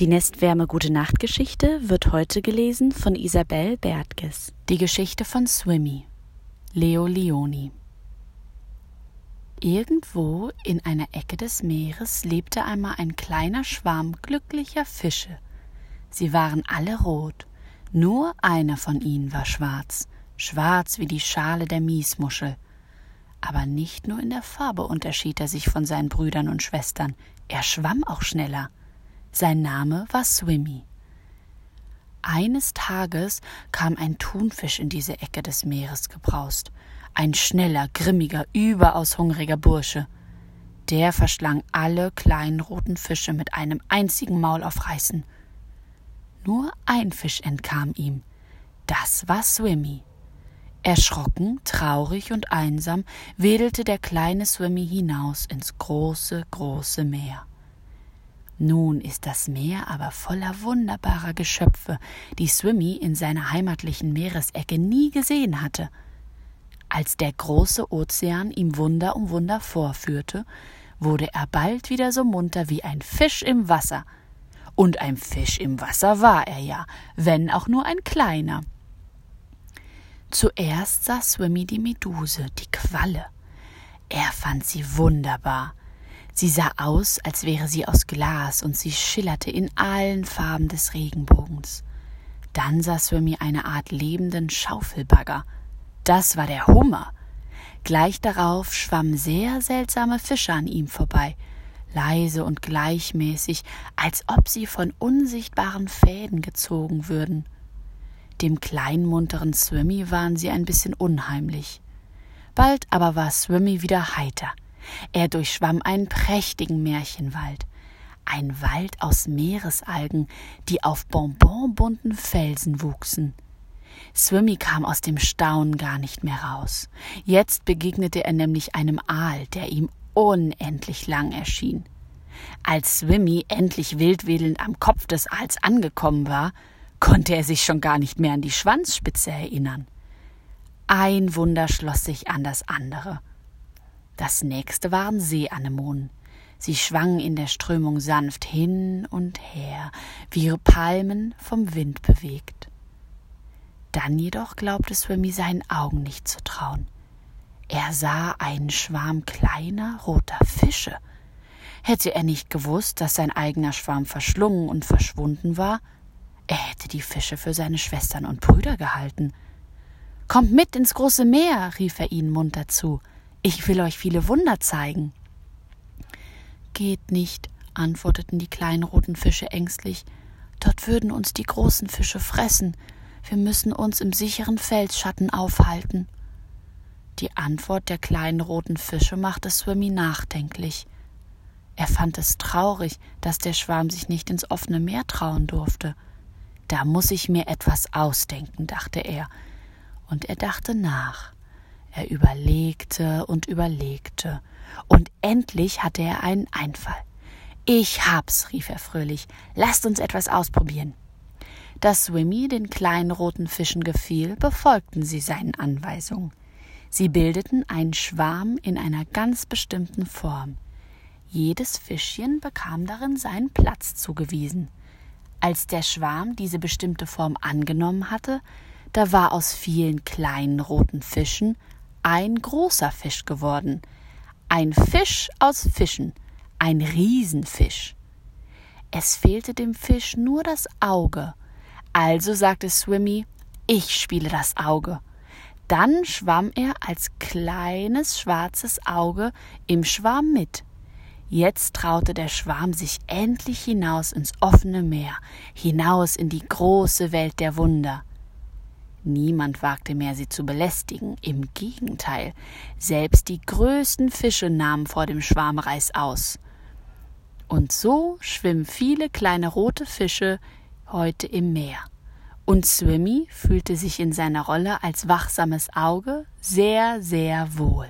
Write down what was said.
Die Nestwärme Gute Nacht Geschichte wird heute gelesen von Isabel Bertges. Die Geschichte von Swimmy. Leo Leoni. Irgendwo in einer Ecke des Meeres lebte einmal ein kleiner Schwarm glücklicher Fische. Sie waren alle rot, nur einer von ihnen war schwarz, schwarz wie die Schale der Miesmuschel. Aber nicht nur in der Farbe unterschied er sich von seinen Brüdern und Schwestern, er schwamm auch schneller. Sein Name war Swimmy. Eines Tages kam ein Thunfisch in diese Ecke des Meeres gebraust. Ein schneller, grimmiger, überaus hungriger Bursche. Der verschlang alle kleinen roten Fische mit einem einzigen Maul auf Reißen. Nur ein Fisch entkam ihm. Das war Swimmy. Erschrocken, traurig und einsam wedelte der kleine Swimmy hinaus ins große, große Meer. Nun ist das Meer aber voller wunderbarer Geschöpfe, die Swimmy in seiner heimatlichen Meeresecke nie gesehen hatte. Als der große Ozean ihm Wunder um Wunder vorführte, wurde er bald wieder so munter wie ein Fisch im Wasser. Und ein Fisch im Wasser war er ja, wenn auch nur ein kleiner. Zuerst sah Swimmy die Meduse, die Qualle. Er fand sie wunderbar. Sie sah aus, als wäre sie aus Glas und sie schillerte in allen Farben des Regenbogens. Dann sah Swimmy eine Art lebenden Schaufelbagger. Das war der Hummer. Gleich darauf schwammen sehr seltsame Fische an ihm vorbei, leise und gleichmäßig, als ob sie von unsichtbaren Fäden gezogen würden. Dem kleinen munteren Swimmy waren sie ein bisschen unheimlich. Bald aber war Swimmy wieder heiter. Er durchschwamm einen prächtigen Märchenwald, ein Wald aus Meeresalgen, die auf bonbonbunten Felsen wuchsen. Swimmy kam aus dem Staunen gar nicht mehr raus. Jetzt begegnete er nämlich einem Aal, der ihm unendlich lang erschien. Als Swimmy endlich wildwedelnd am Kopf des Aals angekommen war, konnte er sich schon gar nicht mehr an die Schwanzspitze erinnern. Ein Wunder schloss sich an das andere. Das nächste waren Seeanemonen. Sie schwangen in der Strömung sanft hin und her, wie Palmen vom Wind bewegt. Dann jedoch glaubte Swimmy seinen Augen nicht zu trauen. Er sah einen Schwarm kleiner, roter Fische. Hätte er nicht gewusst, dass sein eigener Schwarm verschlungen und verschwunden war, er hätte die Fische für seine Schwestern und Brüder gehalten. Kommt mit ins große Meer, rief er ihnen munter zu. Ich will euch viele Wunder zeigen. Geht nicht, antworteten die kleinen roten Fische ängstlich. Dort würden uns die großen Fische fressen. Wir müssen uns im sicheren Felsschatten aufhalten. Die Antwort der kleinen roten Fische machte Swimmy nachdenklich. Er fand es traurig, dass der Schwarm sich nicht ins offene Meer trauen durfte. Da muss ich mir etwas ausdenken, dachte er, und er dachte nach. Er überlegte und überlegte, und endlich hatte er einen Einfall. Ich hab's, rief er fröhlich. Lasst uns etwas ausprobieren. Da Swimmy den kleinen roten Fischen gefiel, befolgten sie seinen Anweisungen. Sie bildeten einen Schwarm in einer ganz bestimmten Form. Jedes Fischchen bekam darin seinen Platz zugewiesen. Als der Schwarm diese bestimmte Form angenommen hatte, da war aus vielen kleinen roten Fischen ein großer Fisch geworden. Ein Fisch aus Fischen, ein Riesenfisch. Es fehlte dem Fisch nur das Auge. Also sagte Swimmy, ich spiele das Auge. Dann schwamm er als kleines schwarzes Auge im Schwarm mit. Jetzt traute der Schwarm sich endlich hinaus ins offene Meer, hinaus in die große Welt der Wunder. Niemand wagte mehr, sie zu belästigen. Im Gegenteil, selbst die größten Fische nahmen vor dem Schwarmreis aus. Und so schwimmen viele kleine rote Fische heute im Meer. Und Swimmy fühlte sich in seiner Rolle als wachsames Auge sehr, sehr wohl.